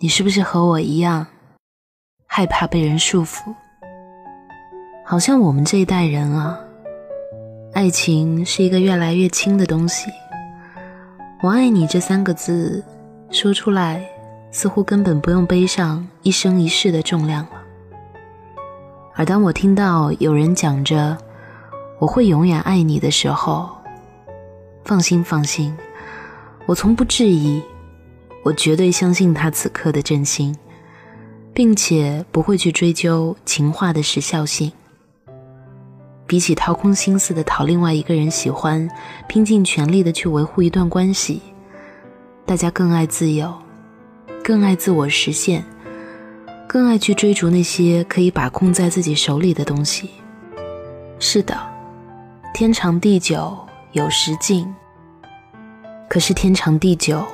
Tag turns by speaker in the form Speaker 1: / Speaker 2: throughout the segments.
Speaker 1: 你是不是和我一样，害怕被人束缚？好像我们这一代人啊，爱情是一个越来越轻的东西。我爱你这三个字，说出来似乎根本不用背上一生一世的重量了。而当我听到有人讲着“我会永远爱你”的时候，放心，放心，我从不质疑，我绝对相信他此刻的真心，并且不会去追究情话的时效性。比起掏空心思的讨另外一个人喜欢，拼尽全力的去维护一段关系，大家更爱自由，更爱自我实现，更爱去追逐那些可以把控在自己手里的东西。是的，天长地久。有时尽，可是天长地久，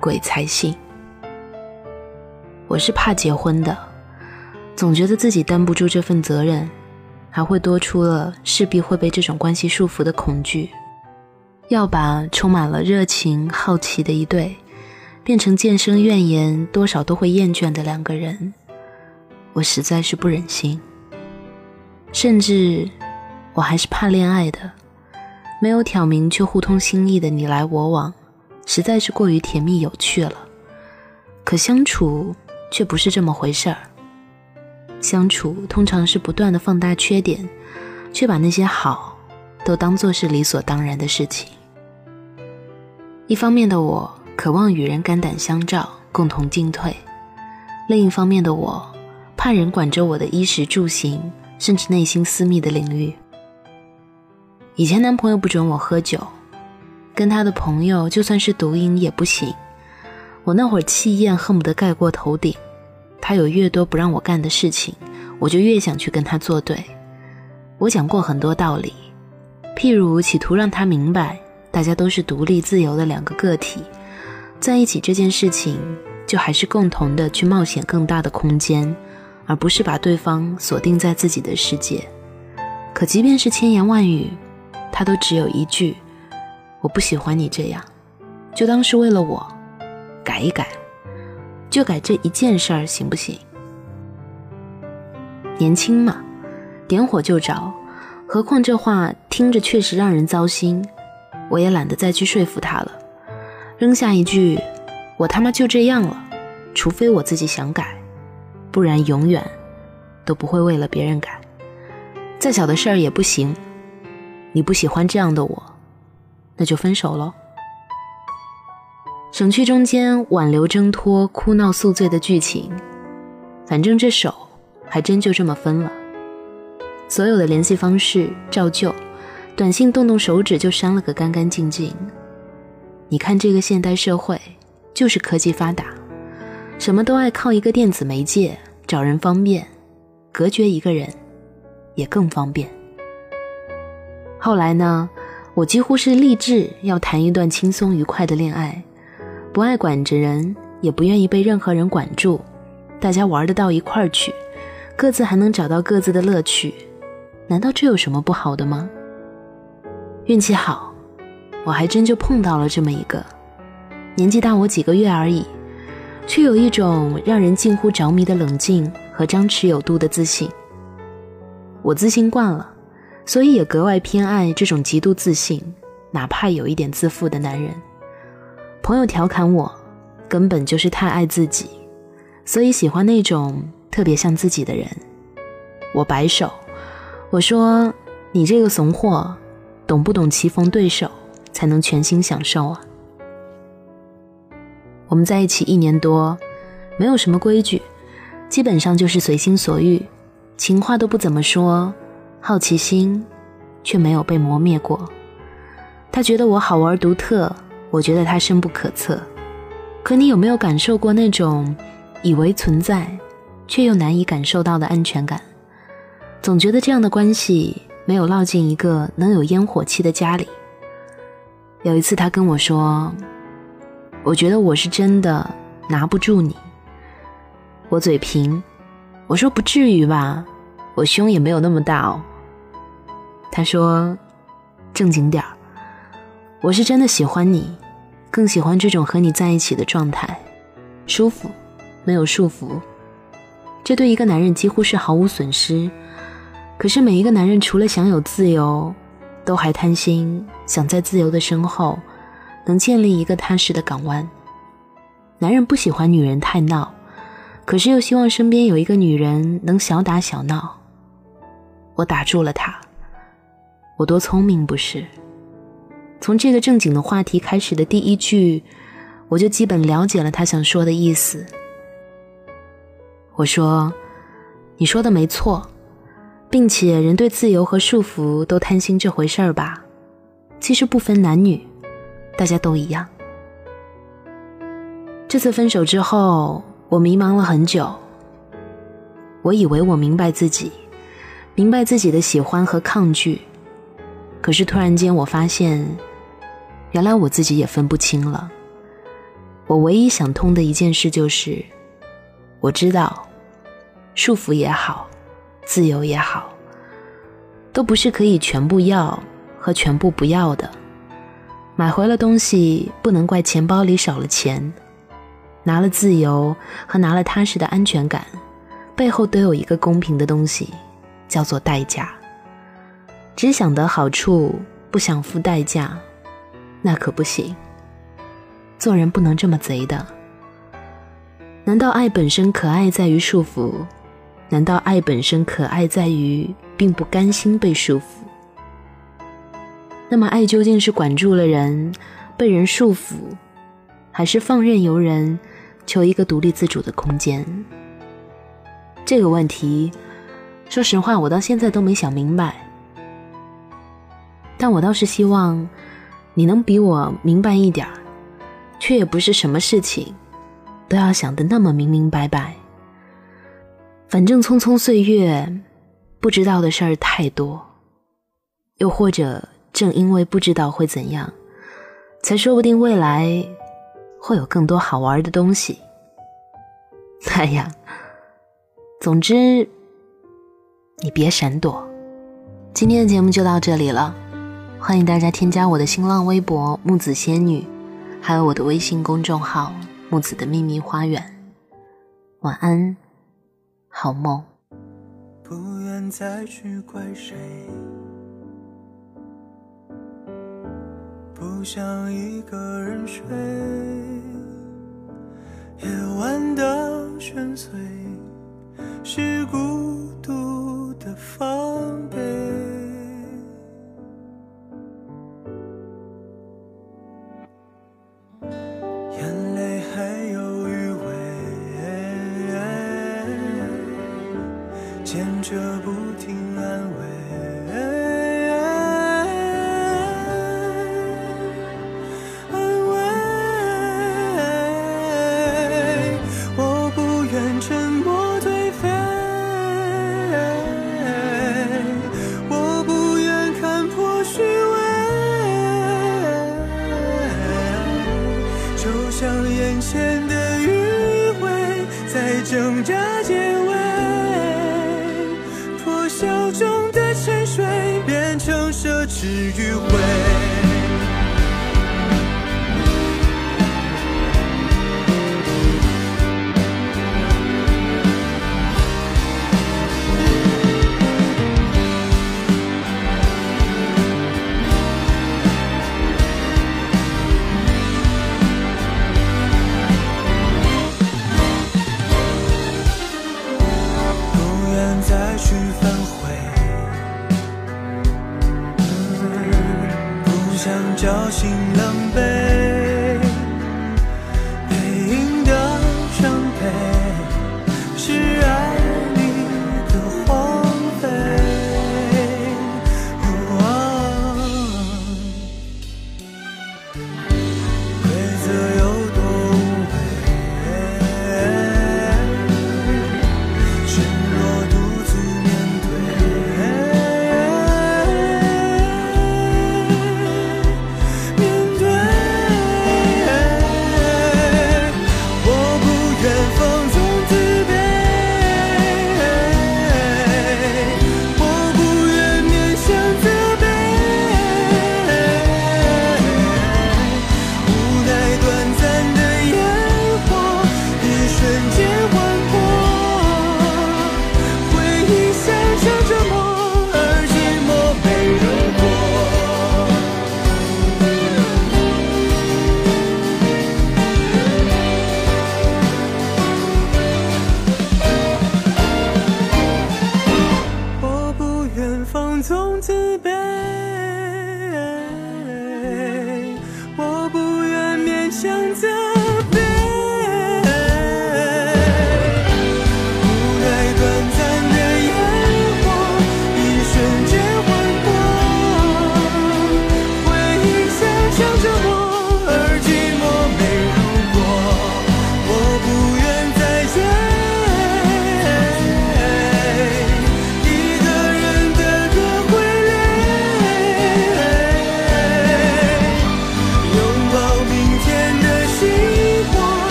Speaker 1: 鬼才信。我是怕结婚的，总觉得自己担不住这份责任，还会多出了势必会被这种关系束缚的恐惧。要把充满了热情、好奇的一对，变成渐生怨言，多少都会厌倦的两个人，我实在是不忍心。甚至，我还是怕恋爱的。没有挑明却互通心意的你来我往，实在是过于甜蜜有趣了。可相处却不是这么回事儿。相处通常是不断的放大缺点，却把那些好都当做是理所当然的事情。一方面的我渴望与人肝胆相照，共同进退；另一方面的我怕人管着我的衣食住行，甚至内心私密的领域。以前男朋友不准我喝酒，跟他的朋友就算是独饮也不行。我那会儿气焰恨不得盖过头顶。他有越多不让我干的事情，我就越想去跟他作对。我讲过很多道理，譬如企图让他明白，大家都是独立自由的两个个体，在一起这件事情，就还是共同的去冒险更大的空间，而不是把对方锁定在自己的世界。可即便是千言万语。他都只有一句：“我不喜欢你这样。”就当是为了我改一改，就改这一件事儿，行不行？年轻嘛，点火就着。何况这话听着确实让人糟心，我也懒得再去说服他了。扔下一句：“我他妈就这样了，除非我自己想改，不然永远都不会为了别人改。再小的事儿也不行。”你不喜欢这样的我，那就分手喽。省去中间挽留、挣脱、哭闹、宿醉的剧情，反正这手还真就这么分了。所有的联系方式照旧，短信动动手指就删了个干干净净。你看这个现代社会，就是科技发达，什么都爱靠一个电子媒介找人方便，隔绝一个人也更方便。后来呢，我几乎是立志要谈一段轻松愉快的恋爱，不爱管着人，也不愿意被任何人管住，大家玩得到一块儿去，各自还能找到各自的乐趣，难道这有什么不好的吗？运气好，我还真就碰到了这么一个，年纪大我几个月而已，却有一种让人近乎着迷的冷静和张弛有度的自信。我自信惯了。所以也格外偏爱这种极度自信，哪怕有一点自负的男人。朋友调侃我，根本就是太爱自己，所以喜欢那种特别像自己的人。我摆手，我说：“你这个怂货，懂不懂棋逢对手才能全心享受啊？”我们在一起一年多，没有什么规矩，基本上就是随心所欲，情话都不怎么说。好奇心，却没有被磨灭过。他觉得我好玩独特，我觉得他深不可测。可你有没有感受过那种以为存在，却又难以感受到的安全感？总觉得这样的关系没有落进一个能有烟火气的家里。有一次，他跟我说：“我觉得我是真的拿不住你。”我嘴贫，我说：“不至于吧，我胸也没有那么大哦。”他说：“正经点儿，我是真的喜欢你，更喜欢这种和你在一起的状态，舒服没有束缚，这对一个男人几乎是毫无损失。可是每一个男人除了享有自由，都还贪心，想在自由的身后能建立一个踏实的港湾。男人不喜欢女人太闹，可是又希望身边有一个女人能小打小闹。我打住了他，我多聪明不是？从这个正经的话题开始的第一句，我就基本了解了他想说的意思。我说：“你说的没错，并且人对自由和束缚都贪心这回事儿吧？其实不分男女，大家都一样。”这次分手之后，我迷茫了很久。我以为我明白自己，明白自己的喜欢和抗拒，可是突然间我发现。原来我自己也分不清了。我唯一想通的一件事就是，我知道，束缚也好，自由也好，都不是可以全部要和全部不要的。买回了东西，不能怪钱包里少了钱。拿了自由和拿了踏实的安全感，背后都有一个公平的东西，叫做代价。只想得好处，不想付代价。那可不行，做人不能这么贼的。难道爱本身可爱在于束缚？难道爱本身可爱在于并不甘心被束缚？那么爱究竟是管住了人，被人束缚，还是放任由人，求一个独立自主的空间？这个问题，说实话，我到现在都没想明白。但我倒是希望。你能比我明白一点儿，却也不是什么事情都要想的那么明明白白。反正匆匆岁月，不知道的事儿太多，又或者正因为不知道会怎样，才说不定未来会有更多好玩的东西。哎呀，总之，你别闪躲。今天的节目就到这里了。欢迎大家添加我的新浪微博木子仙女，还有我的微信公众号木子的秘密花园。晚安，好梦。不愿再去怪谁，不想一个人睡，夜晚的深邃是孤独的防备。这不变成奢侈迂回醒了。